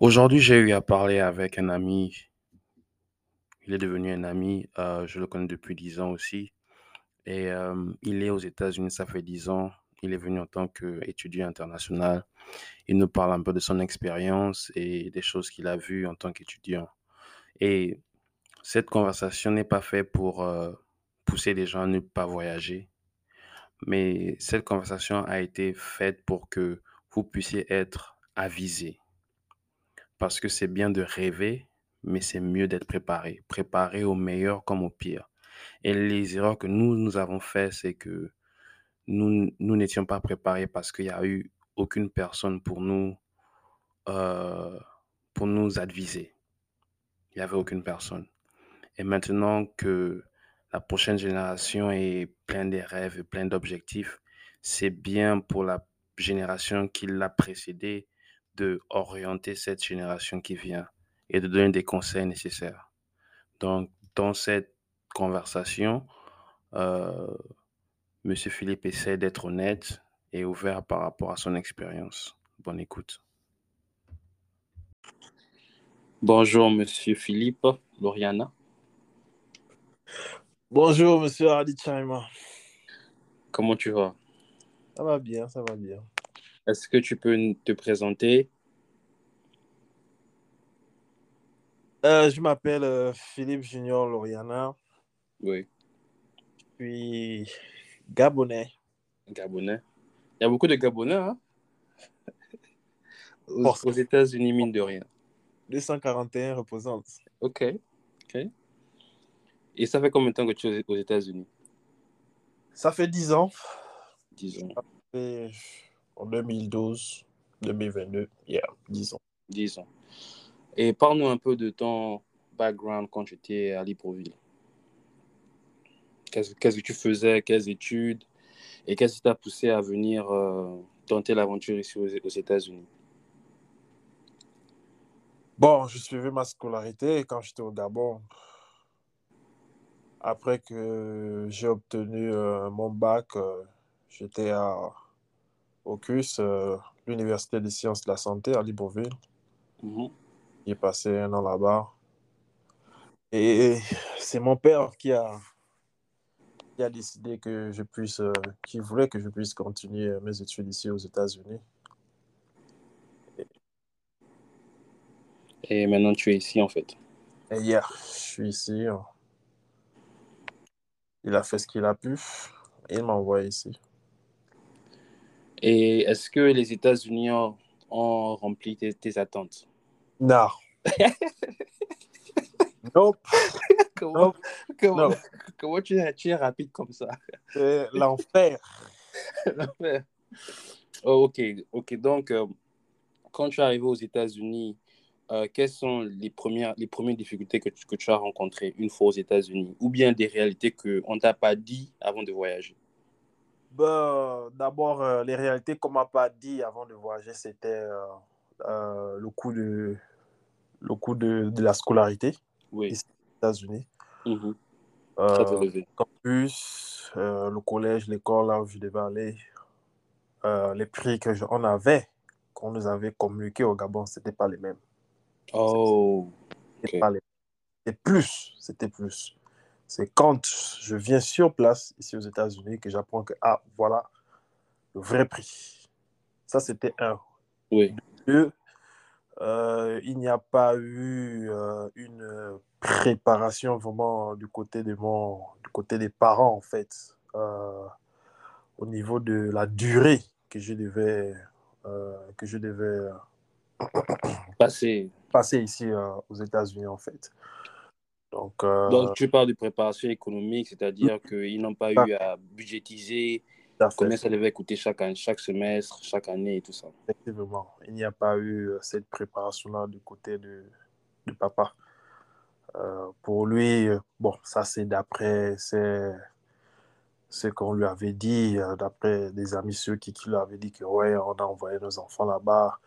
Aujourd'hui, j'ai eu à parler avec un ami. Il est devenu un ami. euh, je le connais depuis 10 ans aussi. Et euh, il est aux États-Unis, ça fait 10 ans. Il est venu en tant qu'étudiant international. Il nous parle un peu de son expérience et des choses qu'il a vues en tant qu'étudiant. Et cette conversation n'est pas faite pour euh, pousser les gens à ne pas voyager, mais cette conversation a été faite pour que vous puissiez être avisés. Parce que c'est bien de rêver, mais c'est mieux d'être préparé. Préparé au meilleur comme au pire. Et les erreurs que nous, nous avons faites, c'est que nous, nous n'étions pas préparés parce qu'il n'y a eu aucune personne pour nous, euh, pour nous adviser. Il n'y avait aucune personne. Et maintenant que la prochaine génération est pleine de rêves et pleine d'objectifs, c'est bien pour la génération qui l'a précédée de orienter cette génération qui vient et de donner des conseils nécessaires. Donc, dans cette conversation, euh, M. Philippe essaie d'être honnête et ouvert par rapport à son expérience. Bonne écoute. Bonjour, Monsieur Philippe, Lauriana. Bonjour, monsieur Adi Chaima. Comment tu vas? Ça va bien, ça va bien. Est-ce que tu peux te présenter? Euh, je m'appelle euh, Philippe Junior Loriana. Oui, Je suis gabonais. Gabonais. Il y a beaucoup de Gabonais, hein? Aux, États-Unis, mine de rien. 241 représente. Ok, ok. Et ça fait combien de temps que tu es aux États-Unis? Ça fait 10 ans. Disons, Et en 2012, 2022, yeah, 10 ans. 10 ans. Et parle-nous un peu de ton background quand tu étais à Libreville. Qu'est-ce que tu faisais? Quelles études? Et qu'est-ce qui t'a poussé à venir euh, tenter l'aventure ici aux, aux États-Unis? Bon, je suivais ma scolarité quand j'étais au Gabon. Après que j'ai obtenu euh, mon bac, euh, j'étais à Ocus, euh, l'Université des sciences de la santé à Libreville. Mhm. J'ai passé un an là-bas. Et c'est mon père qui a, qui a décidé que je puisse, euh, qui voulait que je puisse continuer mes études ici aux États-Unis. Et maintenant, tu es ici, en fait. Et hier, je suis ici. euh, Il a fait ce qu'il a pu. Et il m'a envoyé ici. Et est-ce que les États-Unis ont, ont rempli tes, tes attentes? Non. Nope. Comment, Nope. comment, Non. comment tu, es, tu es rapide comme ça? C'est l'enfer. Oh, ok, ok. Donc, euh, quand tu es arrivé aux États-Unis, euh, quelles sont les premières, les premières difficultés que tu, que tu as rencontrées une fois aux États-Unis? Ou bien des réalités qu'on ne t'a pas dit avant de voyager? Ben, D'abord, euh, les réalités qu'on m'a pas dit avant de voyager, c'était euh, euh, le coût, de, le coût de, de la scolarité Oui. ici aux États-Unis. Très Euh, élevé. campus, euh, le collège, l'école là où je devais aller, euh, les prix que je- on avait, qu'on nous avait communiqués au Gabon, c'était pas les mêmes. Oh, C'était pas les C'était plus, c'était plus. C'est quand je viens sur place ici aux États-Unis que j'apprends que, ah, voilà le vrai prix. Ça, c'était un. Oui. Deux, euh, il n'y a pas eu euh, une préparation vraiment du côté, de mon, du côté des parents, en fait, euh, au niveau de la durée que je devais, que je devais Passé. passer ici aux États-Unis, en fait. Donc, euh, Donc, tu parles de préparation économique, c'est-à-dire qu'ils n'ont pas eu à budgétiser combien ça devait coûter chaque, chaque semestre, chaque année et tout ça. Effectivement, il n'y a pas eu euh, cette préparation-là du côté de, de papa. Euh, pour lui, bon, ça c'est d'après ce qu'on lui avait dit, d'après des amis ceux qui, qui lui avaient dit que ouais, on a envoyé nos enfants là-bas,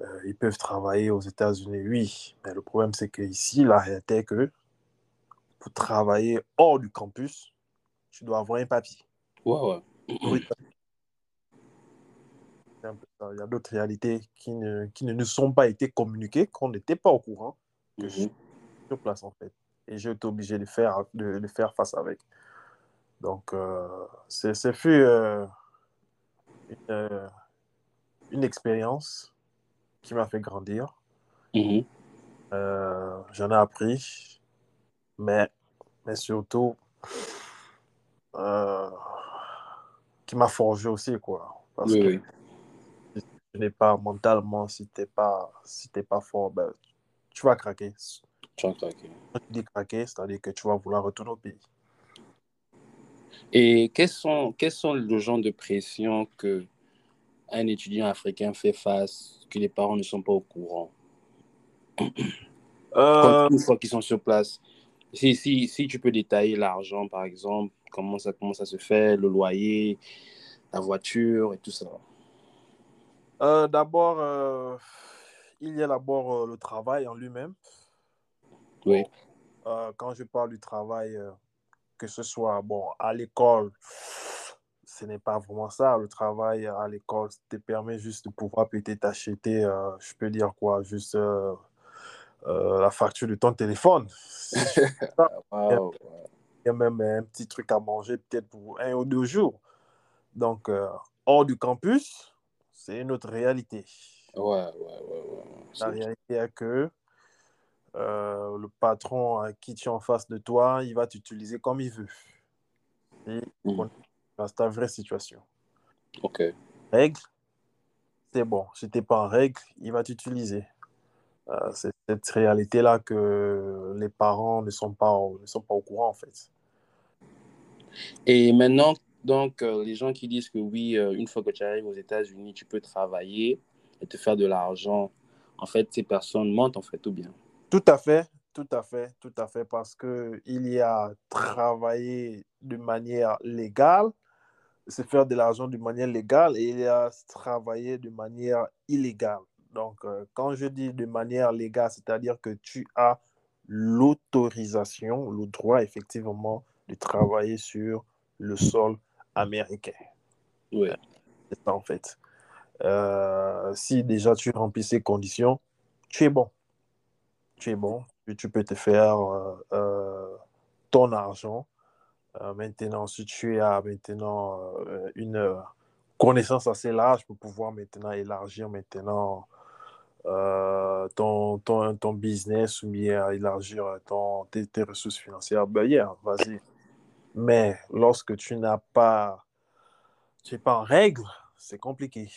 euh, ils peuvent travailler aux États-Unis, oui. Mais le problème c'est que ici, la réalité est que pour travailler hors du campus, tu dois avoir un papier. Ouais, ouais. Oui. Il y a d'autres réalités qui ne, qui ne nous sont pas été communiquées, qu'on n'était pas au courant que je suis sur place en fait. Et j'ai été obligé de faire, de, de faire face avec. Donc, euh, c'est ce fut euh, une, euh, une expérience qui m'a fait grandir. Mhm. Euh, J'en ai appris, mais, mais surtout, euh, qui m'a forgé aussi, quoi. Parce Oui, que oui. si tu n'es pas mentalement, si tu n'es pas, si t'es pas fort, ben, tu vas craquer. Tu as craqué. Quand tu dis craquer, c'est-à-dire que tu vas vouloir retourner au pays. Et quels sont, quels sont le genre de pression que un étudiant africain fait face, que les parents ne sont pas au courant, Euh, Quand- une fois qu'ils sont sur place? Si, si, si tu peux détailler l'argent, par exemple, comment ça, comment ça se fait, le loyer, la voiture et tout ça. euh, d'abord, euh, il y a d'abord euh, le travail en lui-même. Oui. Quand je parle du travail, que ce soit bon, à l'école, ce n'est pas vraiment ça. Le travail à l'école te permet juste de pouvoir peut-être t'acheter, euh, je peux dire quoi, juste euh, la facture de ton téléphone. Wow. Il y a même un petit truc à manger peut-être pour un ou deux jours. Donc, euh, hors du campus, c'est une autre réalité. Ouais, ouais, ouais, ouais. La réalité est que euh, le patron à qui tu es en face de toi, il va t'utiliser comme il veut. Et c'est ta vraie situation. Ok. Règle, c'est bon. Si tu n'es pas en règle, il va t'utiliser. Euh, c'est cette réalité-là que les parents ne sont pas, ne sont pas au courant, en fait. Et maintenant, donc, euh, les gens qui disent que oui, euh, une fois que tu arrives aux États-Unis, tu peux travailler et te faire de l'argent, en fait, ces personnes mentent, en fait, ou bien? Tout à fait, tout à fait, tout à fait, parce que il y a travailler de manière légale, se faire de l'argent de manière légale, et il y a travailler de manière illégale. Donc, euh, quand je dis de manière légale, c'est-à-dire que tu as l'autorisation, le droit, effectivement, de travailler sur le sol américain. Oui. C'est ça, en fait. Euh, si déjà tu remplis ces conditions, tu es bon. Tu es bon. Tu, tu peux te faire euh, ton argent. Maintenant, si tu as maintenant une connaissance assez large pour pouvoir maintenant élargir maintenant euh, ton, ton, ton business ou bien élargir ton, tes, ressources financières, ben yeah, vas-y. Mais lorsque tu n'as pas, tu n'es pas en règle, c'est compliqué.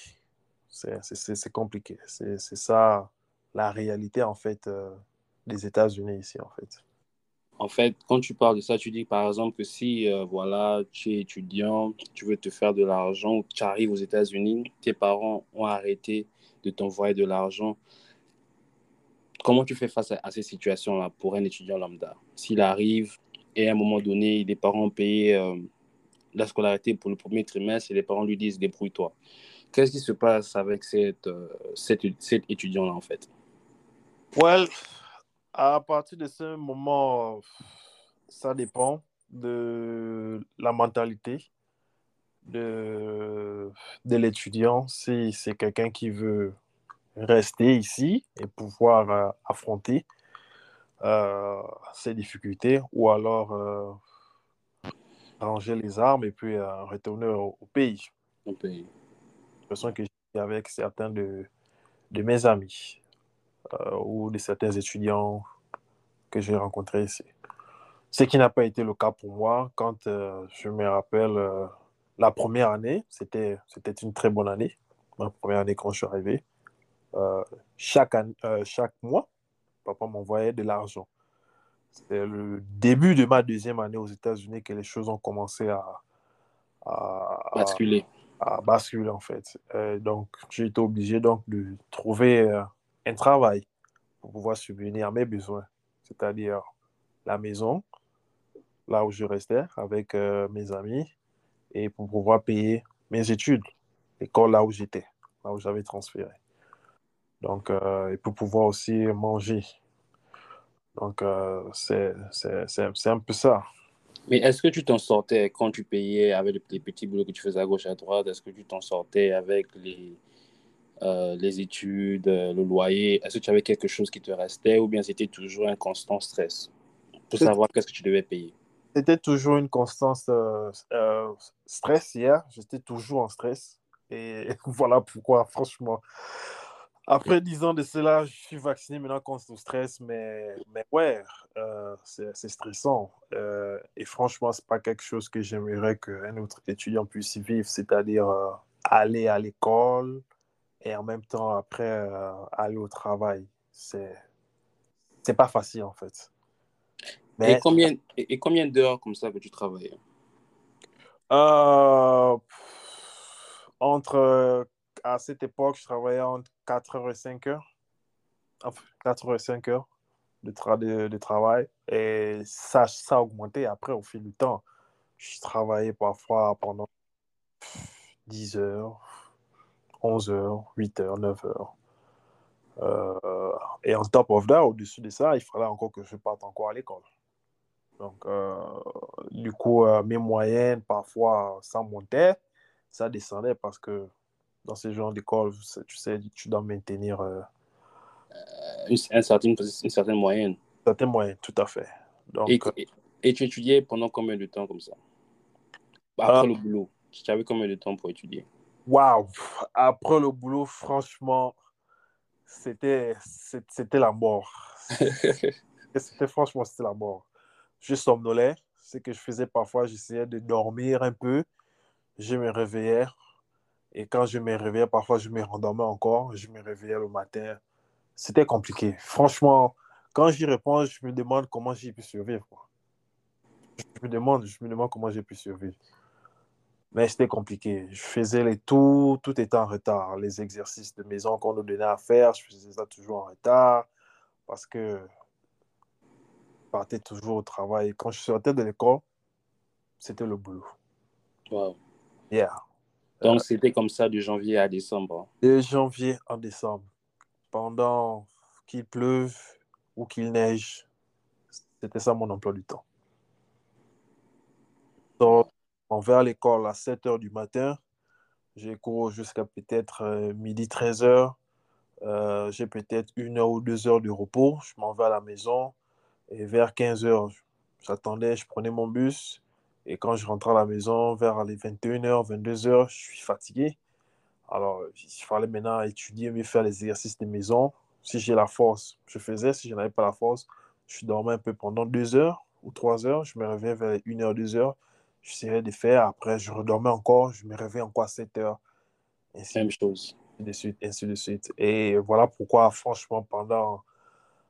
C'est compliqué. C'est ça la réalité en fait euh, des États-Unis ici en fait. En fait, quand tu parles de ça, tu dis par exemple que si euh, voilà, tu es étudiant, tu veux te faire de l'argent, tu arrives aux États-Unis, tes parents ont arrêté de t'envoyer de l'argent. Comment tu fais face à, ces situations-là pour un étudiant lambda? S'il arrive et à un moment donné, les parents payé euh, la scolarité pour le premier trimestre et les parents lui disent débrouille-toi. Qu'est-ce qui se passe avec cette, euh, cet, étudiant-là en fait? Well, à partir de ce moment, ça dépend de la mentalité de l'étudiant. Si c'est quelqu'un qui veut rester ici et pouvoir euh, affronter euh, ces difficultés ou alors euh, ranger les armes et puis retourner au, au pays. On paye. De façon que j'ai avec certains de, de mes amis ou de certains étudiants que j'ai rencontrés ici. Ce qui n'a pas été le cas pour moi quand je me rappelle la première année, c'était c'était une très bonne année. Ma première année quand je suis arrivé. Euh, chaque, an- euh, chaque mois, papa m'envoyait de l'argent. C'était le début de ma deuxième année aux États-Unis que les choses ont commencé à, Basculer. à basculer en fait. Euh, donc j'ai été obligé donc de trouver euh, un travail pour pouvoir subvenir à mes besoins, c'est-à-dire la maison, là où je restais avec euh, mes amis, et pour pouvoir payer mes études, l'école là où j'étais, là où j'avais transféré. Donc, euh, et pour pouvoir aussi manger. Donc, euh, c'est un peu ça. Mais est-ce que tu t'en sortais quand tu payais avec les petits boulots que tu faisais à gauche à droite? Est-ce que tu t'en sortais avec les, euh, les études, euh, le loyer, est-ce que tu avais quelque chose qui te restait ou bien c'était toujours un constant stress pour savoir qu'est-ce que tu devais payer? C'était toujours une constance euh, stress hier. J'étais toujours en stress. Et voilà pourquoi, franchement. Après 10 ans de cela, je suis vacciné maintenant contre le stress, mais, mais ouais, euh, c'est stressant. Euh, et franchement, c'est pas quelque chose que j'aimerais qu'un autre étudiant puisse vivre, c'est-à-dire euh, aller à l'école et en même temps, après, aller au travail. C'est c'est pas facile, en fait. Et combien, et, combien d'heures comme ça que tu travailles? euh, entre, à cette époque, je travaillais entre 4 heures et 5 heures. Enfin, 4 heures et 5 heures de, tra- de, de travail. Et ça, ça a augmenté après au fil du temps. Je travaillais parfois pendant 10 heures, 11 heures, 8 heures, 9 heures. Euh, et en top of that, au-dessus de ça, il fallait encore que je parte encore à l'école. Donc, euh, du coup, euh, mes moyennes, parfois, ça montait, ça descendait parce que dans ce genre d'école, tu sais, tu dois maintenir euh, Une, un certain- une certaine moyenne. tout à fait. Donc, Et, et, et tu étudiais pendant combien de temps comme ça? euh, Après le boulot, tu avais combien de temps pour étudier? waouh, après le boulot, franchement, c'était la mort. C'était franchement, c'était la mort. Je somnolais, ce que je faisais parfois, j'essayais de dormir un peu, je me réveillais, et quand je me réveillais, parfois je me rendormais encore, je me réveillais le matin. C'était compliqué. Franchement, quand j'y réponds, je me demande comment j'ai pu survivre. quoi. Je me demande, je me demande comment j'ai pu survivre. Mais c'était compliqué. Je faisais les tours, tout était en retard. Les exercices de maison qu'on nous donnait à faire, je faisais ça toujours en retard parce que je partais toujours au travail. Quand je sortais de l'école, c'était le boulot. Wow. Yeah. Donc, c'était comme ça de janvier à décembre. De janvier en décembre, pendant qu'il pleuve ou qu'il neige, c'était ça mon emploi du temps. Donc, on va à l'école à 7 heures du matin. J'ai cours jusqu'à peut-être euh, midi 13 heures. Euh, j'ai peut-être une heure ou deux heures de repos. Je m'en vais à la maison. Et vers 15 heures, j'attendais, je prenais mon bus. Et quand je rentrais à la maison, vers les 21h, 22h, je suis fatigué. Alors, il fallait maintenant étudier, mieux faire les exercices de maison. Si j'ai la force, je faisais. Si je n'avais pas la force, je dormais un peu pendant deux heures ou trois heures. Je me réveillais vers une heure, deux heures. J'essayais de faire. Après, je redormais encore. Je me réveillais encore à 7 heures. Ainsi Même chose. de suite, ainsi de suite. Et voilà pourquoi, franchement, pendant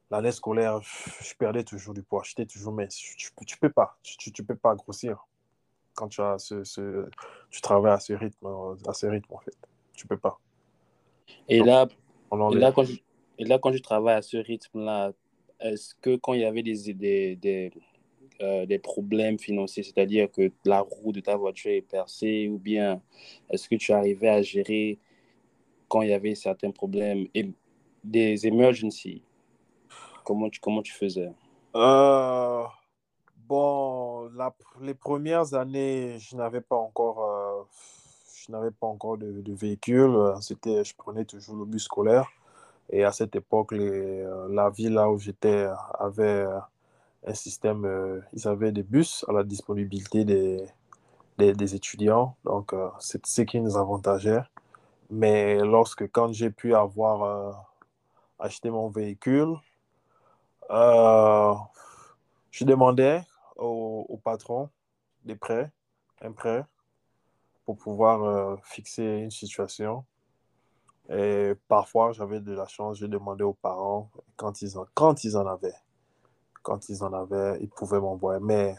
l'année scolaire, je perdais toujours du poids. J'étais toujours mince. Tu, tu peux pas. Tu, tu, tu peux pas grossir quand tu as ce, ce, tu travailles à ce rythme, à ce rythme en fait. Tu peux pas. Et Donc, là, et là, quand je, et là, quand je travaille à ce rythme-là, est-ce que quand il y avait des, des, des, euh, des problèmes financiers, c'est-à-dire que la roue de ta voiture est percée, ou bien est-ce que tu arrivais à gérer quand il y avait certains problèmes et des emergencies? Comment tu, comment tu faisais? Euh, bon, la- les premières années, je n'avais pas encore, euh, je n'avais pas encore de, de véhicule. C'était, je prenais toujours le bus scolaire. Et à cette époque, euh, la ville là où j'étais avait euh, un système, ils avaient des bus à la disponibilité des, des, étudiants. Donc, euh, c'est ce qui nous avantageait. Mais lorsque, quand j'ai pu avoir euh, acheté mon véhicule, je demandais au, patron des prêts, un prêt, pour pouvoir euh, fixer une situation. Et parfois, j'avais de la chance, je demandais aux parents quand ils en, quand ils en avaient. Quand ils en avaient, ils pouvaient m'envoyer. Mais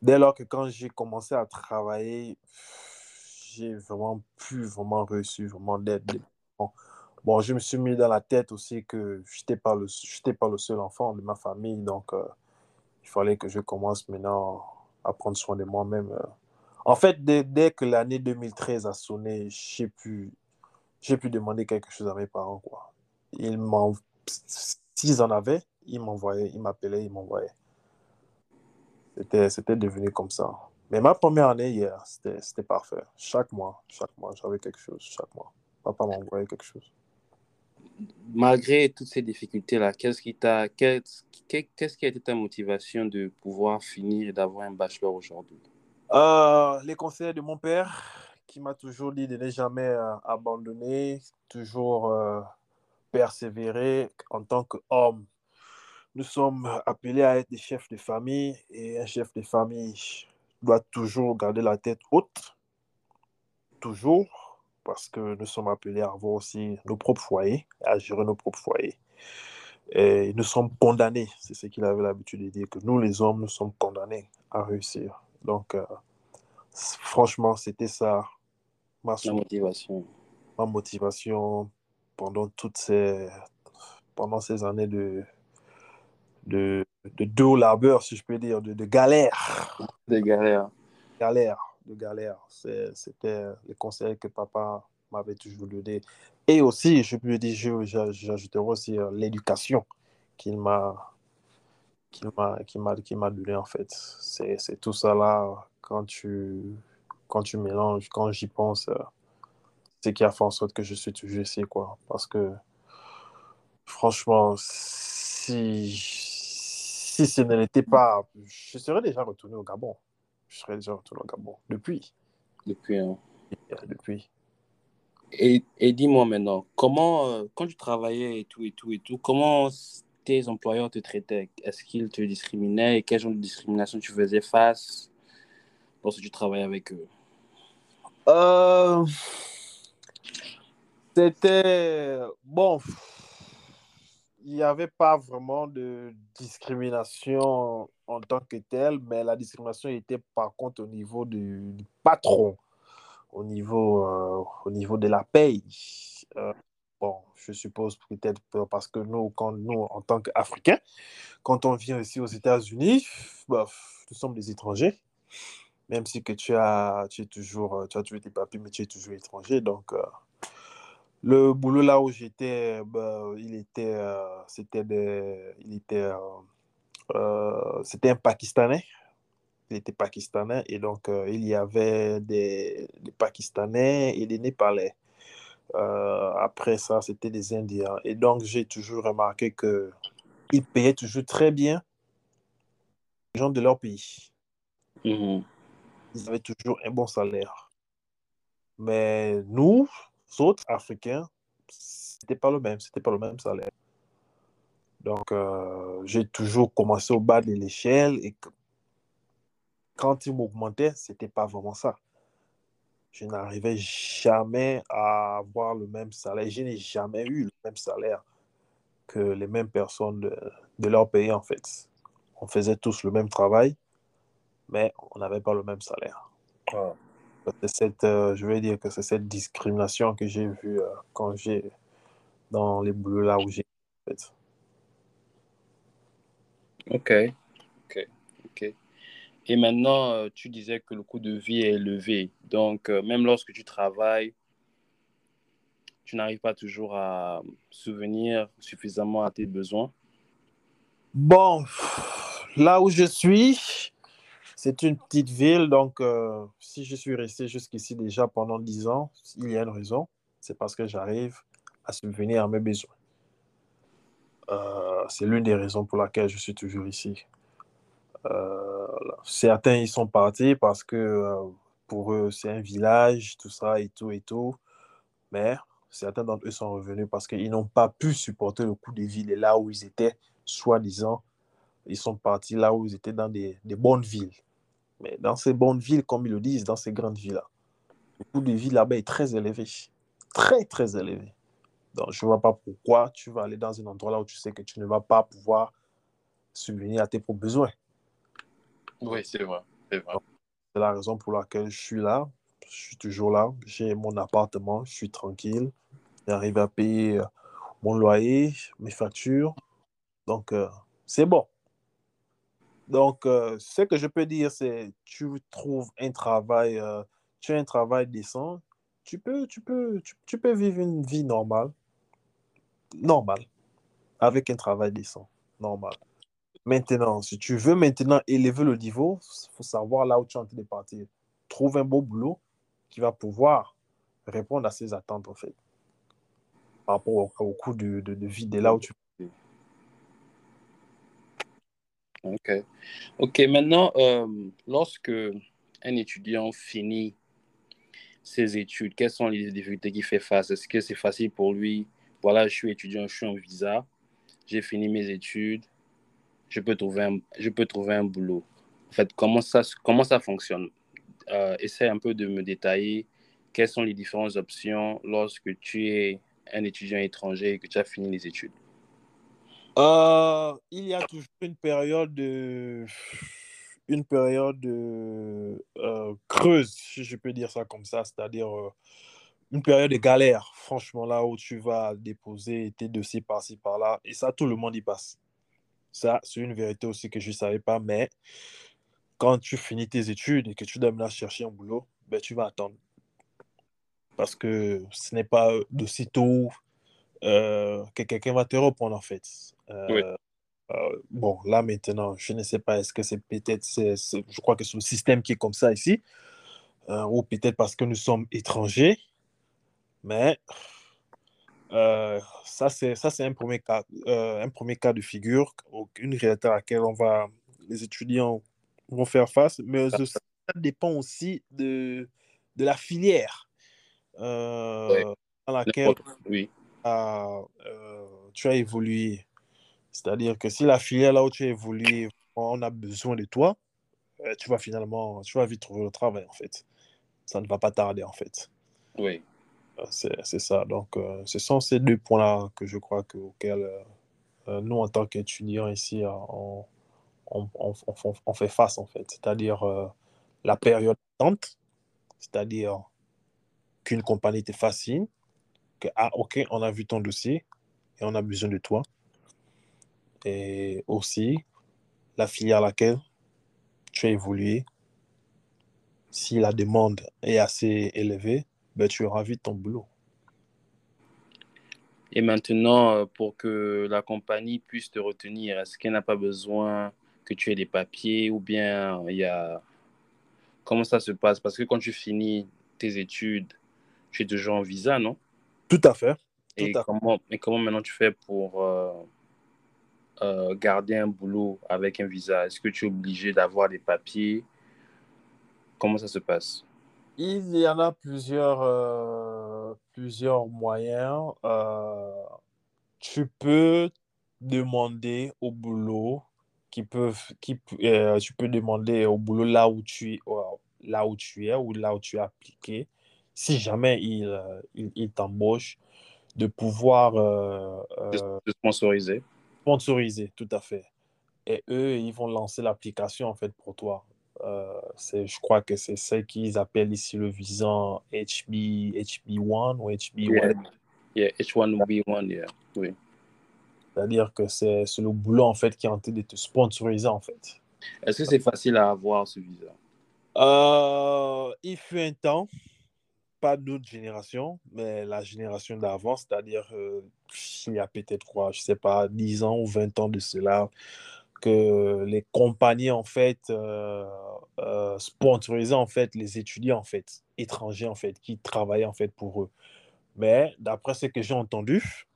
dès lors que quand j'ai commencé à travailler, j'ai vraiment plus vraiment reçu vraiment d'aide. Bon, je me suis mis dans la tête aussi que je n'étais pas, le- pas le seul enfant de ma famille. Donc, euh, il fallait que je commence maintenant à prendre soin de moi-même. euh. En fait, dès, dès que l'année 2013 a sonné, j'ai pu, j'ai pu demander quelque chose à mes parents. Quoi. Ils m'en... S'ils en avaient, ils m'envoyaient, ils m'appelaient, ils m'envoyaient. C'était, c'était devenu comme ça. Mais ma première année hier, c'était, c'était parfait. Chaque mois, chaque mois, j'avais quelque chose, chaque mois. papa m'a envoyé quelque chose. Malgré toutes ces difficultés-là, qu'est-ce qui t'a, qu'est-ce, qu'est-ce qui a été ta motivation de pouvoir finir et d'avoir un bachelor aujourd'hui? Euh, les conseils de mon père, qui m'a toujours dit de ne jamais euh, abandonner, toujours euh, persévérer en tant qu'homme. Nous sommes appelés à être des chefs de famille et un chef de famille doit toujours garder la tête haute, toujours, parce que nous sommes appelés à avoir aussi nos propres foyers, à gérer nos propres foyers. Et nous sommes condamnés, c'est ce qu'il avait l'habitude de dire, que nous les hommes, nous sommes condamnés à réussir. Donc, euh, franchement, c'était ça ma motivation. Ma motivation pendant toutes ces, pendant ces années de, de, de labeur, si je peux dire, de, de galère. De galère. Galère, de galère. C'était les conseils que papa m'avait toujours donné. Et aussi, je peux dire, j'ajouterai aussi euh, l'éducation qu'il m'a qu'il m'a qui m'a donné en fait. C'est tout ça là quand tu quand tu mélanges, quand j'y pense, euh, c'est qui a fait en sorte que je suis toujours ici quoi parce que franchement si si ce n'était pas je serais déjà retourné au Gabon. Je serais déjà retourné au Gabon depuis. Depuis hein. Depuis. Et, et dis-moi maintenant, comment, euh, quand tu travaillais et tout, et tout, et tout, comment tes employeurs te traitaient? Est-ce qu'ils te discriminaient? Et quel genre de discrimination tu faisais face lorsque tu travaillais avec eux? Euh, C'était. Bon. Il n'y avait pas vraiment de discrimination en tant que telle, mais la discrimination était par contre au niveau du patron au niveau, euh, au niveau de la paye. Euh, bon, je suppose peut-être parce que nous, quand nous, en tant qu'Africains, quand on vient ici aux États-Unis, bah, nous sommes des étrangers. Même si que tu as, tu es toujours, euh, tu as toujours tes papiers, mais tu es toujours étranger. Donc, le boulot là où j'étais, bah, il était, c'était, il était, c'était un Pakistanais il était pakistanais et donc euh, il y avait des, des, Pakistanais et des Népalais. Euh, après ça, c'était des Indiens. Et donc, j'ai toujours remarqué qu'ils payaient toujours très bien les gens de leur pays. Mm-hmm. Ils avaient toujours un bon salaire. Mais nous, autres Africains, c'était pas le même, c'était pas le même salaire. Donc, euh, j'ai toujours commencé au bas de l'échelle et quand il m'augmentait, ce n'était pas vraiment ça. Je n'arrivais jamais à avoir le même salaire. Je n'ai jamais eu le même salaire que les mêmes personnes de, leur pays, en fait. On faisait tous le même travail, mais on n'avait pas le même salaire. Ah. Cette, euh, je vais dire que c'est cette discrimination que j'ai vue euh, quand j'ai dans les boulots là où j'ai. En fait. Ok. Et maintenant, euh, tu disais que le coût de vie est élevé. Donc, même lorsque tu travailles, tu n'arrives pas toujours à souvenir suffisamment à tes besoins? Bon, là où je suis, c'est une petite ville. Donc, euh, si je suis resté jusqu'ici déjà pendant 10 ans, il y a une raison. C'est parce que j'arrive à subvenir à mes besoins. c'est l'une des raisons pour laquelle je suis toujours ici. Euh, certains, ils sont partis parce que euh, pour eux, c'est un village, tout ça et tout et tout. Mais certains d'entre eux sont revenus parce qu'ils n'ont pas pu supporter le coût de vie de là où ils étaient, soi-disant. Ils sont partis là où ils étaient dans des, bonnes villes. Mais dans ces bonnes villes, comme ils le disent, dans ces grandes villes-là, le coût de vie là-bas est très élevé. Très, très élevé. Donc, je ne vois pas pourquoi tu vas aller dans un endroit là où tu sais que tu ne vas pas pouvoir subvenir à tes propres besoins. Oui, c'est vrai. C'est la raison pour laquelle je suis là. Je suis toujours là. J'ai mon appartement. Je suis tranquille. J'arrive à payer euh, mon loyer, mes factures. Donc, euh, c'est bon. Donc, euh, ce que je peux dire, c'est tu trouves un travail, tu as un travail décent, tu peux, tu, peux, vivre une vie normale. Normale. Avec un travail décent. Normal. Maintenant, si tu veux maintenant élever le niveau, il faut savoir là où tu es en partir. Trouve un beau boulot qui va pouvoir répondre à ces attentes, en fait. par rapport au, coût de, de, de vie de là où tu Ok. Ok, maintenant, euh, lorsque un étudiant finit ses études, quelles sont les difficultés qu'il fait face? Est-ce que c'est facile pour lui? Voilà, je suis étudiant, je suis en visa, j'ai fini mes études, je peux trouver un, je peux trouver un boulot. En fait, comment ça, comment ça fonctionne? Euh, Essaie un peu de me détailler quelles sont les différentes options lorsque tu es un étudiant étranger et que tu as fini les études? Euh, il y a toujours une période de une période de, euh, creuse, si je peux dire ça comme ça, c'est-à-dire euh, une période de galère, franchement, là où tu vas déposer tes dossiers par-ci, par-là, et ça, tout le monde y passe. Ça, c'est une vérité aussi que je ne savais pas, mais quand tu finis tes études et que tu dois maintenant chercher un boulot, ben, tu vas attendre. Parce que ce n'est pas de sitôt euh, que quelqu'un va te reprendre, en fait. Euh, Oui. euh, bon, là maintenant, je ne sais pas, est-ce que c'est peut-être, je crois que c'est le système qui est comme ça ici, euh, ou peut-être parce que nous sommes étrangers, mais euh, ça, c'est, ça, c'est un premier cas, euh, un premier cas de figure, une réalité à laquelle on va, les étudiants vont faire face, mais ça dépend aussi de, de la filière euh, Ouais. dans laquelle Oui. tu as évolué. C'est-à-dire que si la filière là où tu as évolué, on a besoin de toi, euh, tu vas finalement, tu vas vite trouver le travail en fait. Ça ne va pas tarder en fait. Oui. Euh, C'est ça. Donc, euh, ce sont ces deux points-là que je crois que, auxquels euh, nous, en tant qu'étudiants ici, on, on, on- on- on fait face en fait. C'est-à-dire euh, la période d'attente, c'est-à-dire qu'une compagnie te fascine, que, ah, ok, on a vu ton dossier et on a besoin de toi. Et aussi, la filière à laquelle tu as évolué, si la demande est assez élevée, ben, tu auras vite ton boulot. Et maintenant, euh, pour que la compagnie puisse te retenir, est-ce qu'elle n'a pas besoin que tu aies des papiers ou bien il y a... Comment ça se passe? Parce que quand tu finis tes études, tu es toujours en visa, non? Tout à fait. Tout Et à fait. comment, et comment maintenant tu fais pour euh, euh, garder un boulot avec un visa? Est-ce que tu es obligé d'avoir des papiers? Comment ça se passe? Il y en a plusieurs, euh, plusieurs moyens. Euh, tu peux demander au boulot qui peuvent, qui, tu peux demander au boulot là où tu, là où tu es ou là où tu es appliqué. Si jamais il, il, il t'embauche, de pouvoir de sponsoriser? Sponsoriser, tout à fait. Et eux, ils vont lancer l'application en fait pour toi. Euh, c'est, je crois que c'est ce qu'ils appellent ici le visant HB, HB1 ou HB Yeah, whatever. yeah, H1B1, yeah. Oui. C'est-à-dire que c'est, c'est le boulot en fait qui est en train de te sponsoriser en fait. Est-ce que c'est facile à avoir ce visa? Euh, il fut un temps, pas d'autres générations, mais la génération d'avant, c'est-à-dire euh, il y a peut-être quoi, je sais pas, 10 ans ou 20 ans de cela, que les compagnies en fait euh, euh, sponsorisaient en fait les étudiants en fait étrangers en fait qui travaillaient en fait pour eux. Mais d'après ce que j'ai entendu,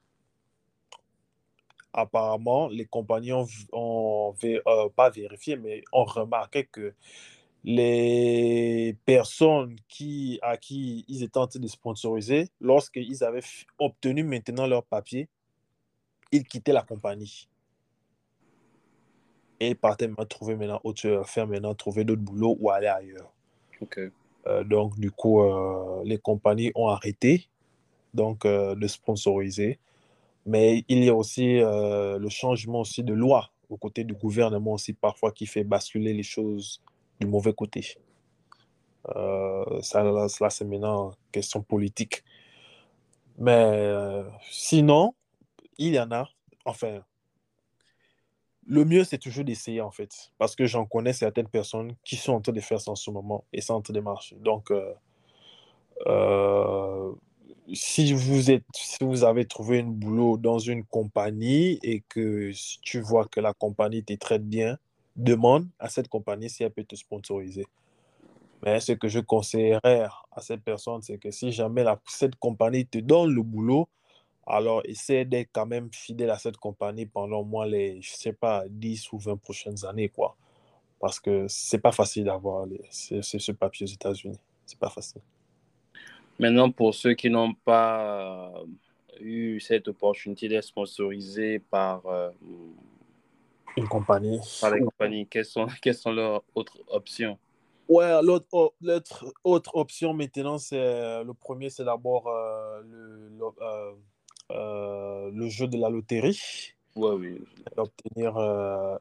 apparemment les compagnies ont, ont euh, pas vérifié mais ont remarqué que les personnes qui, à qui ils étaient en train de sponsoriser, lorsqu'ils avaient obtenu maintenant leur papier, ils quittaient la compagnie. Et ils partaient maintenant trouver maintenant autre, faire maintenant trouver d'autres boulots ou aller ailleurs. Euh, donc, du coup, euh, les compagnies ont arrêté donc, euh, de sponsoriser. Mais il y a aussi euh, le changement aussi de loi au côté du gouvernement aussi parfois qui fait basculer les choses du mauvais côté. Euh, ça, c'est maintenant question politique. Mais euh, sinon, il y en a. Enfin, le mieux, c'est toujours d'essayer, en fait. Parce que j'en connais certaines personnes qui sont en train de faire ça en ce moment et ça en train de marcher. Donc, euh, euh, si vous êtes, si vous avez trouvé un boulot dans une compagnie et que tu vois que la compagnie te traite bien, demande à cette compagnie si elle peut te sponsoriser. Mais ce que je conseillerais à cette personne, c'est que si jamais cette compagnie te donne le boulot, Alors, essaie d'être quand même fidèle à cette compagnie pendant au moins les, je sais pas, 10 ou 20 prochaines années, quoi. Parce que c'est pas facile d'avoir ce papier aux États-Unis. C'est pas facile. Maintenant, pour ceux qui n'ont pas euh, eu cette opportunité d'être sponsorisés par, euh, une compagnie. Par les compagnies, quelles sont, quelles sont leurs autres options? Ouais, l'autre autre option maintenant, c'est le premier, c'est d'abord euh, le, le, jeu de la loterie. Ouais, oui. Obtenir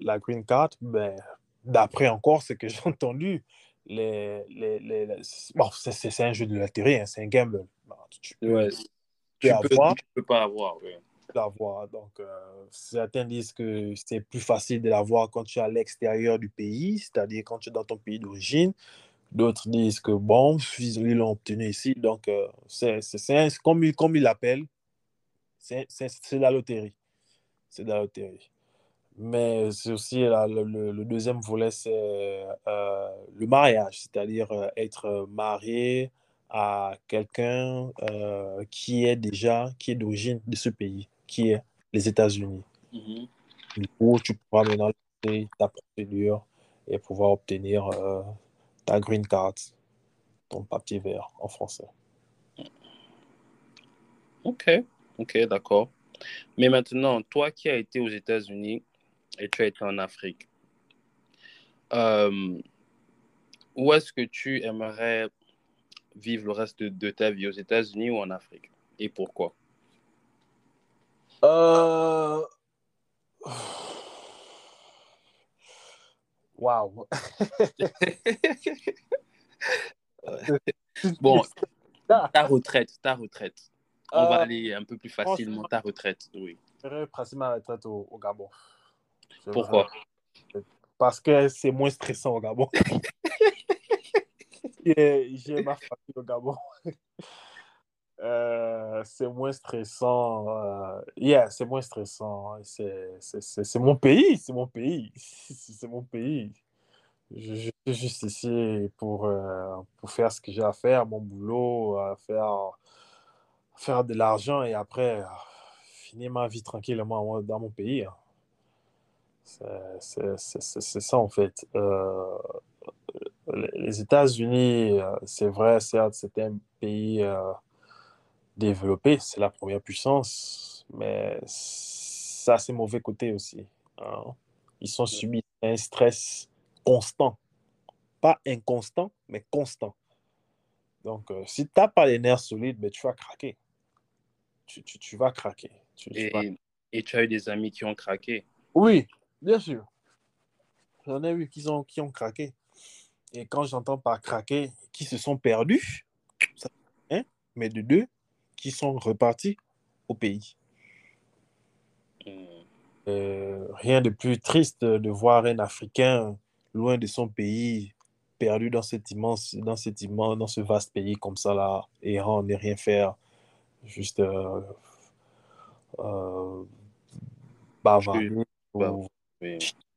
la green card. Ben, D'après encore ce que j'ai entendu, les, les, les, bon, c'est un jeu de loterie, hein, c'est un gamble. tu peux, tu, peux, peux pas avoir. L'avoir. Donc, euh, certains disent que c'est plus facile de l'avoir quand tu es à l'extérieur du pays, c'est-à-dire quand tu es dans ton pays d'origine. D'autres disent que bon, ils l'ont obtenu ici. Donc, euh, c'est comme, comme ils l'appellent, c'est la loterie. C'est la loterie. Mais c'est aussi le, deuxième volet, c'est euh, le mariage, c'est-à-dire euh, être marié à quelqu'un euh, qui est déjà, qui est d'origine de ce pays, qui est les États-Unis. Mm-hmm. Du coup, tu pourras maintenant lancer ta procédure et pouvoir obtenir ta green card, ton papier vert en français. Ok, ok, d'accord. Mais maintenant, toi qui as été aux États-Unis, et tu as été en Afrique. Euh, où est-ce que tu aimerais vivre le reste de, ta vie, aux États-Unis ou en Afrique? Et pourquoi? Euh... Waouh Bon, ta retraite, ta retraite. On va euh, aller un peu plus facilement, ta retraite, oui. Je passer ma retraite au Gabon. Pourquoi? Parce que c'est moins stressant au Gabon. J'ai ma famille au Gabon. Euh, c'est moins stressant. Euh, yeah, c'est moins stressant. C'est mon pays, c'est mon pays. C'est mon pays. Je, suis juste ici pour, euh, pour faire ce que j'ai à faire, mon boulot, faire, faire de l'argent et après finir ma vie tranquillement dans mon pays. Hein. C'est ça, en fait. Les États-Unis, c'est vrai, certes, c'est un pays développé, c'est la première puissance, mais ça, c'est mauvais côté aussi. Hein. Ils sont subis un stress constant. Pas inconstant, mais constant. Donc, si tu n'as pas les nerfs solides, ben, tu vas craquer. Tu, tu, tu vas craquer. et, et tu as eu des amis qui ont craqué. Oui, Bien sûr. J'en ai vu qui, ont, qui ont craqué. Et quand j'entends par craquer, qui se sont perdus, hein, mais de deux, qui sont repartis au pays. Hmm. Euh, rien de plus triste de voir un Africain loin de son pays, perdu dans cet immense, dans cet immense, dans ce vaste pays comme ça là, errant, ne rien faire, juste euh, euh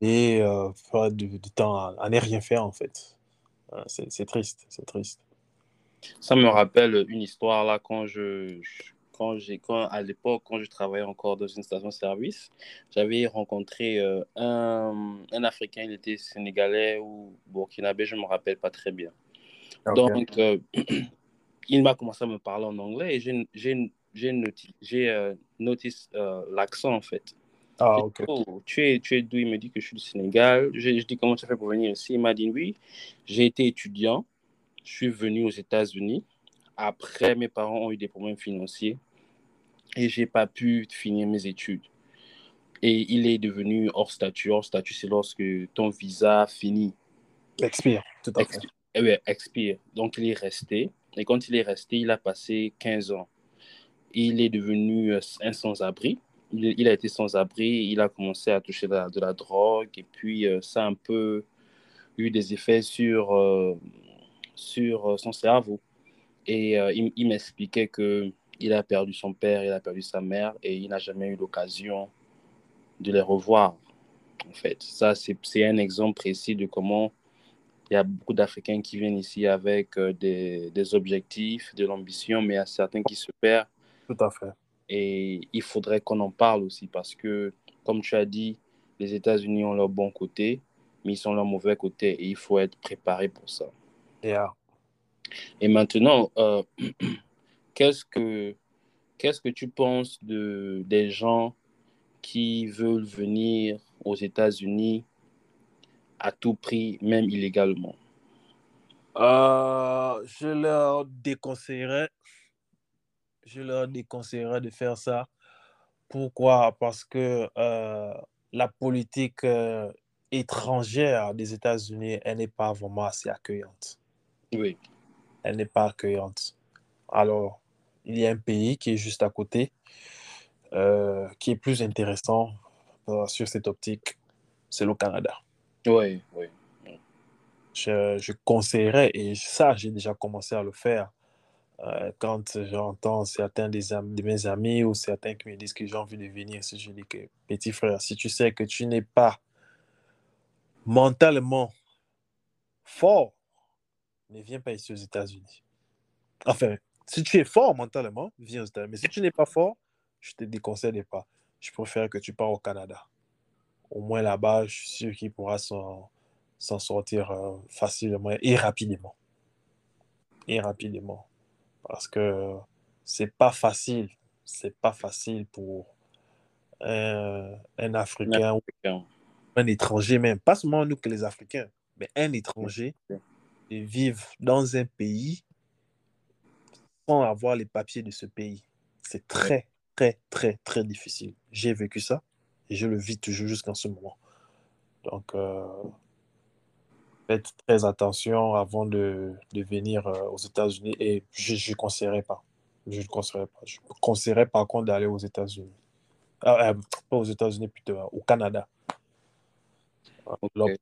et euh, du, temps à, ne rien faire en fait. C'est triste, c'est triste. Ça me rappelle une histoire là quand je, quand j'ai quand à l'époque quand je travaillais encore dans une station-service, j'avais rencontré euh, un, un, Africain, il était sénégalais ou burkinabé, je me rappelle pas très bien. Donc euh, il m'a commencé à me parler en anglais et j'ai j'ai euh, noté l'accent en fait. Ah, ok. Oh, tu es, tu es d'où? Il me dit que je suis du Sénégal. Je, je dis comment tu as fait pour venir ici? Il m'a dit oui. J'ai été étudiant. Je suis venu aux États-Unis. Après, mes parents ont eu des problèmes financiers et j'ai pas pu finir mes études. Et il est devenu hors statut. Hors statut, c'est lorsque ton visa finit. Expire, tout à fait. Eh bien, expire. Donc, il est resté. Et quand il est resté, il a passé 15 ans. Il est devenu euh, un sans-abri il, a été sans abri, il a commencé à toucher de la, drogue, et puis euh, ça a un peu eu des effets sur, euh, sur euh, son cerveau. Et il, il m'expliquait que il a perdu son père, il a perdu sa mère, et il n'a jamais eu l'occasion de les revoir. En fait, ça, c'est un exemple précis de comment il y a beaucoup d'Africains qui viennent ici avec des, des objectifs, de l'ambition, mais il y a certains qui se perdent tout à fait. Et il faudrait qu'on en parle aussi parce que, comme tu as dit, les États-Unis ont leur bon côté, mais ils sont leur mauvais côté et il faut être préparé pour ça. Yeah. Et maintenant, euh, qu'est-ce que qu'est-ce que tu penses de des gens qui veulent venir aux États-Unis à tout prix, même illégalement? Euh, je leur déconseillerais, je leur déconseillerais de faire ça. Pourquoi? Parce que euh, la politique étrangère des États-Unis, elle n'est pas vraiment assez accueillante. Oui. Elle n'est pas accueillante. Alors, il y a un pays qui est juste à côté, euh, qui est plus intéressant euh, sur cette optique, c'est le Canada. Oui, oui. Je, je conseillerais, et ça, j'ai déjà commencé à le faire, euh, quand j'entends certains des am- de mes amis ou certains qui me disent que j'ai envie de venir, si je dis que, petit frère, si tu sais que tu n'es pas mentalement fort, ne viens pas ici aux États-Unis. Enfin, si tu es fort mentalement, viens aux États-Unis. Mais si tu n'es pas fort, je te déconseille pas. Je préfère que tu pars au Canada. Au moins là-bas, je suis sûr qu'il pourra s'en sortir euh, facilement et rapidement. Et rapidement. Parce que c'est pas facile. C'est pas facile pour un, un Africain ou Africain. un étranger même. Pas seulement nous que les Africains, mais un étranger de vivre dans un pays sans avoir les papiers de ce pays. C'est très, très, très, très difficile. J'ai vécu ça et je le vis toujours jusqu'en ce moment. Donc, euh, faites très attention avant de, de venir euh, aux États-Unis et je ne conseillerais pas. Je ne conseillerais pas. Je conseillerais par contre d'aller aux États-Unis. Ah, euh, pas aux États-Unis, plutôt au Canada. Ok.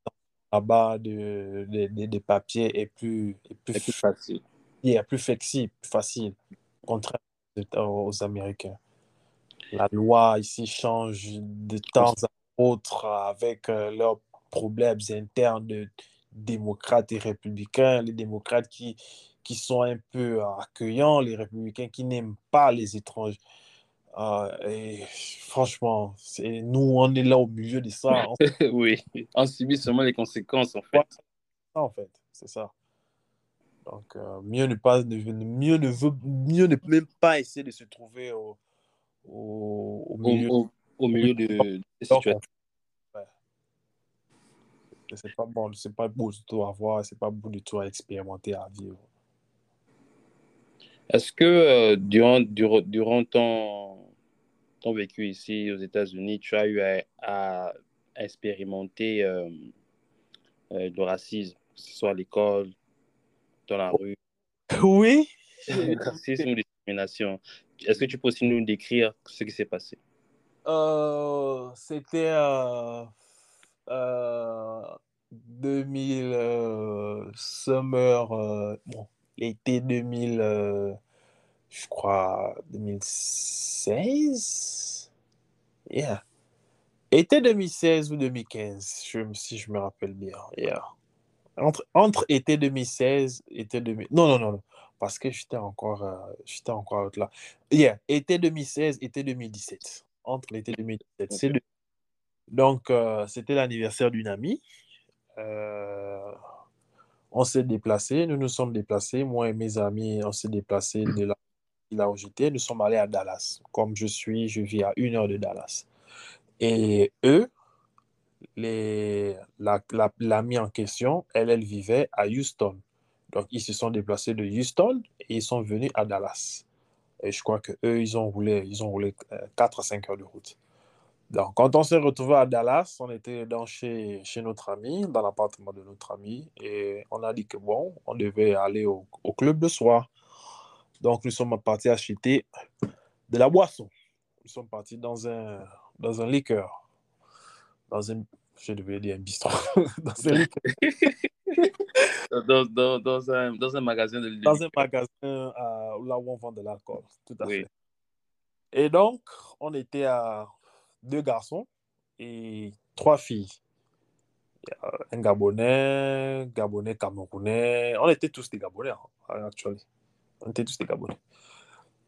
L'obtention là-bas de, de- de- des papiers est plus, est plus, C'est plus facile. yeah, plus flexible, plus facile, contrairement aux Américains. La loi ici change de temps à autre avec euh, leurs problèmes internes de démocrates et républicains. Les démocrates qui, qui sont un peu accueillants, les républicains qui n'aiment pas les étrangers. Euh, et franchement, c'est, nous, on est là au milieu de ça. On oui. On subit seulement les conséquences, en fait. Ouais. ça, en fait, c'est ça. Donc, euh, mieux ne pas, mieux ne veut, mieux ne même pas essayer de se trouver au, au, au milieu. au- au milieu de, de situations. ouais. C'est pas bon, c'est pas beau du tout à voir, c'est pas beau du tout à expérimenter, à vivre. Est-ce que euh, durant, durant, durant ton, ton vécu ici aux États-Unis, tu as eu à, à expérimenter euh, euh, le racisme, que ce soit à l'école, dans la rue, Oui, racisme ou discrimination? Est-ce que tu peux aussi nous décrire ce qui s'est passé? Euh, c'était euh, euh, 2000 euh, summer, euh, bon, l'été 2000, euh, je crois 2016. Yeah. Été 2016 ou 2015, je, si je me rappelle bien. Yeah. Entre, entre été 2016 et été 2000. Non, non, non, non. Parce que j'étais encore, euh, j'étais encore là. Yeah. Été 2016, été 2017. Entre l'été 2017. C'est le- Donc, euh, c'était l'anniversaire d'une amie. Euh, on s'est déplacé, nous nous sommes déplacés. Moi et mes amis, on s'est déplacés de là, là où j'étais. Nous sommes allés à Dallas. Comme je suis, je vis à une heure de Dallas. Et eux, les, la, la- en question, elle, elle vivait à Houston. Donc, ils se sont déplacés de Houston et ils sont venus à Dallas. Et je crois que eux, ils ont roulé, ils ont roulé euh, 4 à 5 heures de route. Donc, quand on s'est retrouvé à Dallas, on était dans chez, chez notre ami, dans l'appartement de notre ami, et on a dit que bon, on devait aller au, au club le soir. Donc, nous sommes partis acheter de la boisson. Nous sommes partis dans un, dans un liqueur. Dans un, je devais dire un bistrot. dans un liqueur. Dans, dans, dans un, dans un magasin de dans un magasin euh, là où on vend de l'alcool. Tout à Oui. fait. Et donc, on était à deux garçons et trois filles. A Un Gabonais, Gabonais, Camerounais. On était tous des Gabonais, hein, actually. On était tous des Gabonais.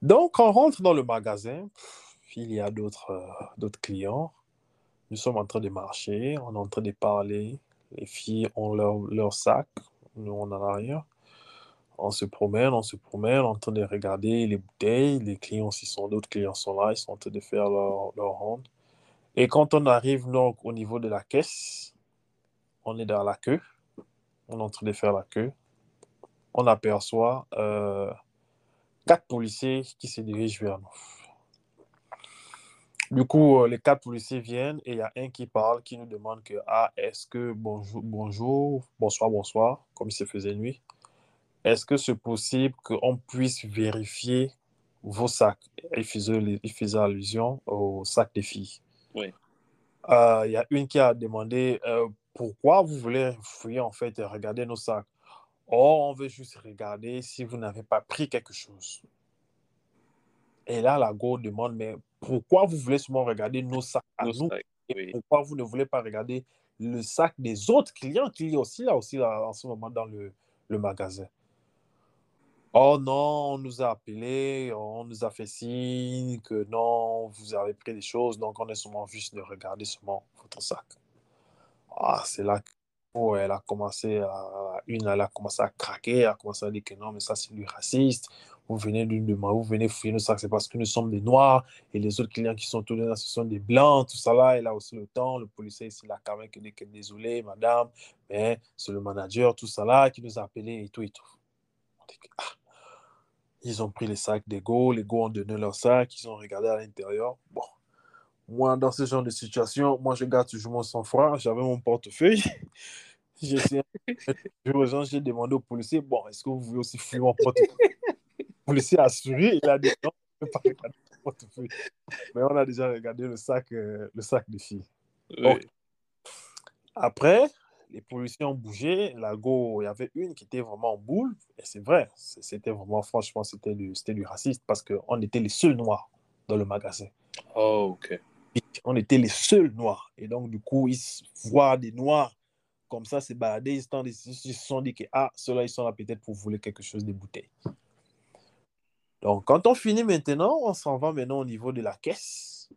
Donc, on rentre dans le magasin. Il y a d'autres euh, d'autres clients. Nous sommes en train de marcher, on est en train de parler. Les filles ont leur, leur sac, nous on en a rien. On se promène, on se promène, on est en train de regarder les bouteilles. Les clients aussi sont, d'autres clients sont là, ils sont en train de faire leur, leur ronde. Et quand on arrive donc au niveau de la caisse, on est dans la queue. On est en train de faire la queue. On aperçoit euh, quatre policiers qui se dirigent vers nous. Du coup, euh, les quatre policiers viennent et il y a un qui parle, qui nous demande que, ah, est-ce que bonjour, bonjour, bonsoir, bonsoir, comme il se faisait nuit, est-ce que c'est possible qu'on puisse vérifier vos sacs il faisait, il faisait allusion aux sacs des filles. Oui. Euh, Il y a une qui a demandé euh, pourquoi vous voulez fouiller en fait et regarder nos sacs? Oh, on veut juste regarder si vous n'avez pas pris quelque chose. Et là, la go demande, mais pourquoi vous voulez seulement regarder nos sacs à Nos nous? sacs, et oui. pourquoi vous ne voulez pas regarder le sac des autres clients qui est aussi là, aussi là, en ce moment dans le, le magasin? Oh non, on nous a appelés, on nous a fait signe que non, vous avez pris des choses, donc on est seulement juste de regarder seulement votre sac. Ah, c'est là qu'elle a commencé à, une, elle a commencé à craquer, elle a commencé à dire que non, mais ça c'est du raciste. Vous venez demande, vous venez fouiller nos sacs, c'est parce que nous sommes des noirs et les autres clients qui sont tous là, ce sont des blancs, tout ça là. Elle a aussi le temps, le policier ici, là, quand même, qui dit que désolé, madame, mais c'est le manager, tout ça là, qui nous a appelés et tout et tout. Ah, ils ont pris les sacs des go, les go ont donné leurs sacs, ils ont regardé à l'intérieur. Bon, moi, dans ce genre de situation, moi, je garde toujours mon sang-froid. J'avais mon portefeuille. J'ai essayé aux gens, j'ai demandé au policier, bon, est-ce que vous voulez aussi fouiller mon portefeuille? Le policier a assuré, il a dit non, je ne peux pas regarder mon portefeuille. Mais on a déjà regardé le sac, euh, le sac des filles. Oui. Après, les policiers ont bougé. La go, il y avait une qui était vraiment en boule. Et c'est vrai, c'était vraiment, franchement, c'était du, du raciste parce qu'on était les seuls noirs dans le magasin. Oh, ok. On était les seuls noirs. Et donc, du coup, ils voient des noirs comme ça se balader. Ils se sont dit- ils se sont dit que, ah, ceux-là, ils sont là peut-être pour voler quelque chose des bouteilles. Donc, quand on finit maintenant, on s'en va maintenant au niveau de la caisse.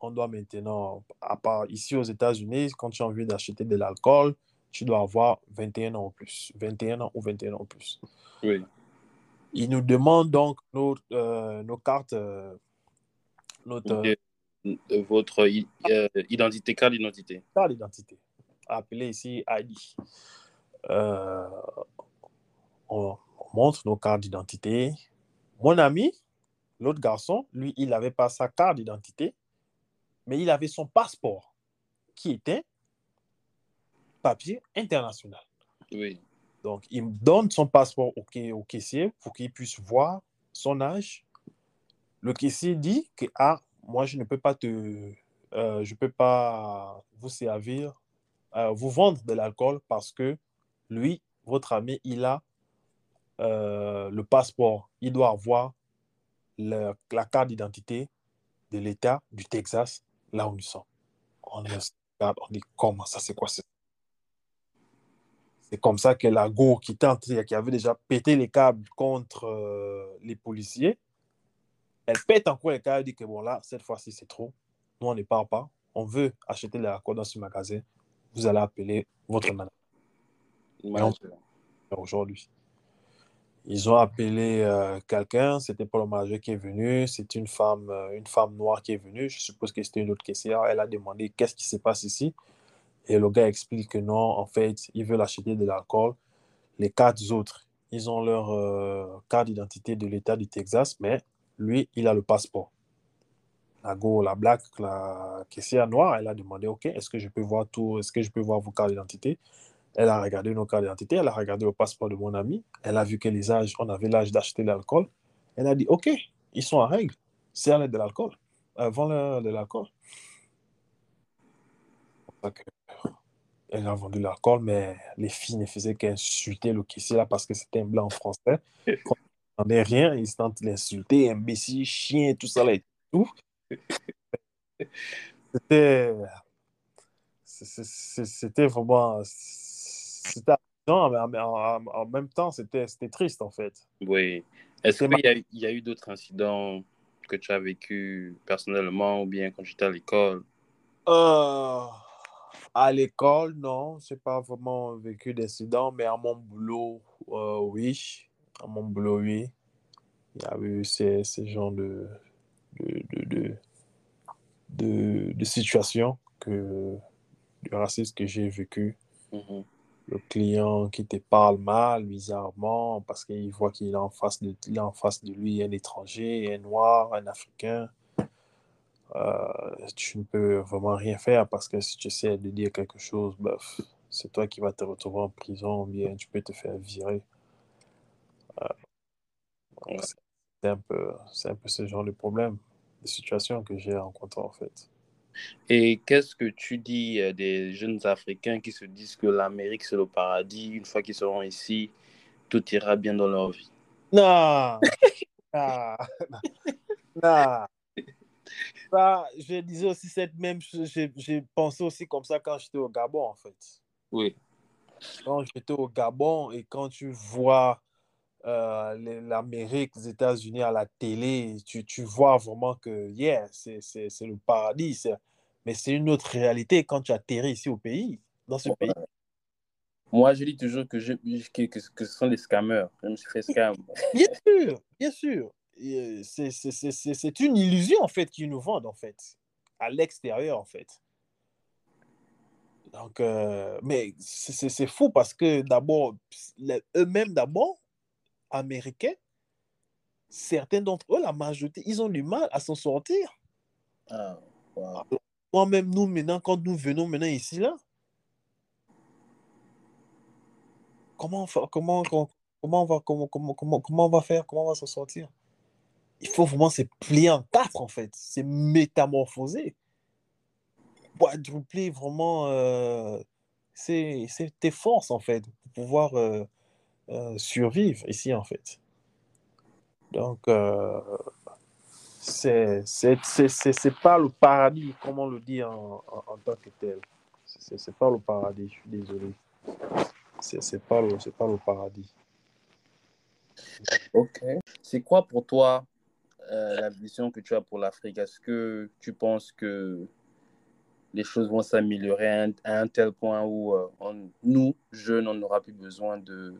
On doit maintenant, à part ici aux États-Unis, quand tu as envie d'acheter de l'alcool, tu dois avoir 21 ans ou plus. 21 ans ou 21 ans ou plus. Oui. Ils nous demandent donc nos, euh, nos cartes, euh, notre De, de votre euh, identité, carte d'identité. carte d'identité, appelée ici ID. Euh, on, on montre nos cartes d'identité. Mon ami, l'autre garçon, lui, il n'avait pas sa carte d'identité, mais il avait son passeport, qui était papier international. Oui. Donc, il me donne son passeport au, au caissier pour qu'il puisse voir son âge. Le caissier dit que, ah, moi, je ne peux pas te, euh, je peux pas vous servir, euh, vous vendre de l'alcool parce que lui, votre ami, il a euh, le passeport. Il doit avoir la carte d'identité de l'État du Texas, là où nous sommes. On, est- on dit, comment ça, c'est quoi ça? C'est comme ça que la go qui, qui avait déjà pété les câbles contre euh, les policiers, elle pète encore les câbles, elle dit que bon là, cette fois-ci c'est trop. Nous on ne part pas. On veut acheter de l'alcool dans ce magasin. Vous allez appeler votre manager Manager. aujourd'hui. Ils ont appelé euh, quelqu'un, c'était pas le manager qui est venu, c'est une femme, euh, une femme noire qui est venue. Je suppose que c'était une autre caissière. Elle a demandé qu'est-ce qui se passe ici? Et le gars explique que non, en fait, ils veulent acheter de l'alcool. Les quatre autres, ils ont leur euh, carte d'identité de l'État du Texas, mais lui, il a le passeport. La go, la black, la caissière noire, elle a demandé, OK, est-ce que je peux voir tout, est-ce que je peux voir vos cartes d'identité? Elle a regardé nos cartes d'identité, elle a regardé le passeport de mon ami, elle a vu que les âges, on avait l'âge d'acheter de l'alcool. Elle a dit, OK, ils sont en règle, serre de l'alcool, euh, vends-leur de l'alcool. C'est elle a vendu l'alcool, mais les filles ne faisaient qu'insulter le caissier là parce que c'était un blanc français. Quand il n'en est rien, ils tentent l'insulter, imbécile, chien, tout ça là et tout. C'était. C'était vraiment. C'était Non, mais en, même temps, c'était triste, en fait. Oui. Est-ce qu'il y, a eu d'autres incidents que tu as vécu personnellement ou bien quand j'étais à l'école? Euh, À l'école, non. Je n'ai pas vraiment vécu d'incidents, mais à mon boulot, euh, oui. À mon boulot, oui. Il y a eu ces, ces de, de, de, de, de situations que, du racisme que j'ai vécu. Mm-hmm le client qui te parle mal, bizarrement, parce qu'il voit qu'il est en face de, en face de lui un étranger, un noir, un africain. Euh, tu ne peux vraiment rien faire parce que si tu essaies de dire quelque chose, c'est toi qui vas te retrouver en prison, ou bien tu peux te faire virer. Euh, c'est un, un peu ce genre de problème, de situation que j'ai rencontré en fait. Et qu'est-ce que tu dis euh, des jeunes Africains qui se disent que l'Amérique, c'est le paradis, une fois qu'ils seront ici, tout ira bien dans leur vie? Non Non Non ça, je disais aussi cette même chose, j'ai pensé aussi comme ça quand j'étais au Gabon, en fait. Oui. Quand j'étais au Gabon et quand tu vois euh, l'Amérique, les États-Unis à la télé, tu, tu, vois vraiment que, yeah, c'est le paradis. Mais c'est une autre réalité quand tu atterris ici au pays, dans ce pays. Moi, je dis toujours que, je, que, que, ce sont des scammers. Je me suis fait scam. bien sûr, bien sûr. Euh, c'est une illusion, en fait, qu'ils nous vendent, en fait, à l'extérieur, en fait. Donc, euh, mais c'est fou parce que d'abord, eux-mêmes, d'abord, américains, certains d'entre eux, la majorité, ils ont du mal à s'en sortir. Ah, Moi-même, nous, maintenant, quand nous venons maintenant ici, là, comment, comment, comment, comment, on, va, comment, comment, comment, comment on va faire Comment on va s'en sortir? Il faut vraiment se plier en quatre, en fait. C'est métamorphoser. Quadrupler vraiment euh, c'est tes forces, en fait, pour pouvoir euh, euh, survivre ici, en fait. Donc, euh, c'est pas le paradis, comme on le dit en, tant que tel. C'est pas le paradis, je suis désolé. C'est pas, le, pas le paradis. Ok. C'est quoi pour toi euh, la vision que tu as pour l'Afrique? Est-ce que tu penses que les choses vont s'améliorer à, un tel point où euh, nous, jeunes, on n'aura plus besoin de,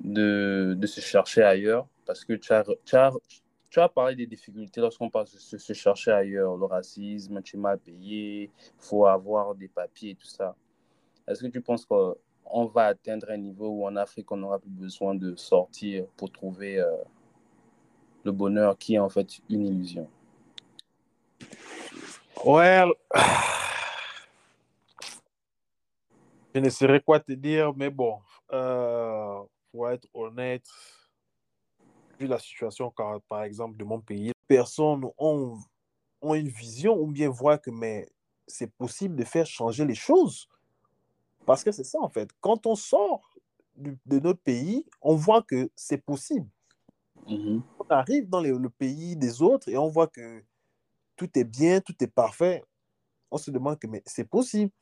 de, de, se chercher ailleurs parce que tu as, parlé des difficultés lorsqu'on parle de se, chercher ailleurs, le racisme, tu es mal payé, il faut avoir des papiers et tout ça. Est-ce que tu penses qu'on va atteindre un niveau où en Afrique, on n'aura plus besoin de sortir pour trouver euh, le bonheur qui est en fait une illusion? Well, je ne saurais quoi te dire, mais bon, euh, pour être honnête, vu la situation, par exemple, de mon pays, personnes ont, ont une vision ou bien voient que mais c'est possible de faire changer les choses. Parce que c'est ça, en fait. Quand on sort de, notre pays, on voit que c'est possible. Mm-hmm. On arrive dans le pays des autres et on voit que tout est bien, tout est parfait. On se demande que mais c'est possible.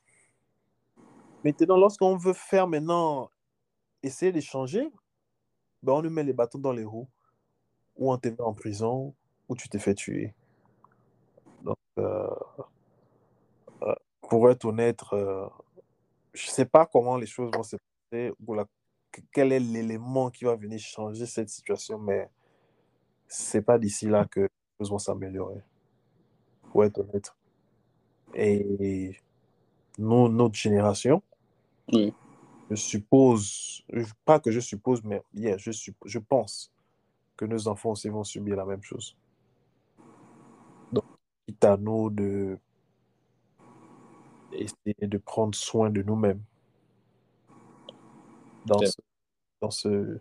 Maintenant, lorsqu'on veut faire maintenant essayer de changer, ben on nous met les bâtons dans les roues, ou on te met en prison, ou tu te fais tuer. Donc, euh, euh, pour être honnête, euh, je ne sais pas comment les choses vont se passer, ou quel est l'élément qui va venir changer cette situation, mais ce n'est pas d'ici là que les choses vont s'améliorer, pour être honnête. Et nous, notre génération, je suppose, pas que je suppose, mais yeah, je, je pense que nos enfants aussi vont subir la même chose. Donc, c'est à nous de essayer de prendre soin de nous-mêmes dans ce, dans ce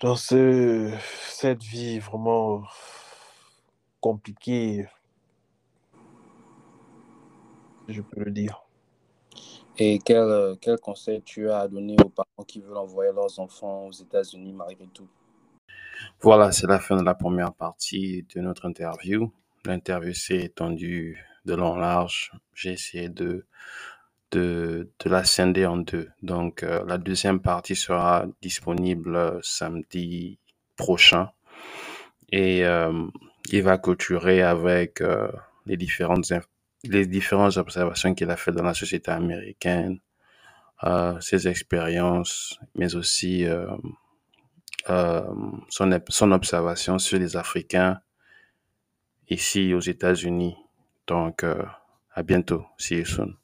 dans ce cette vie vraiment compliquée, je peux le dire. Et quel, euh, quel conseil tu as à donner aux parents qui veulent envoyer leurs enfants aux États-Unis malgré tout? Voilà, c'est la fin de la première partie de notre interview. L'interview s'est étendue de long en large. J'ai essayé de de, de la scinder en deux. Donc, la deuxième partie sera disponible samedi prochain. Et il va clôturer avec les différentes les différentes observations qu'il a fait dans la société américaine, euh, ses expériences, mais aussi euh, euh, son, son observation sur les Africains ici aux États-Unis. Donc, à bientôt. See you soon.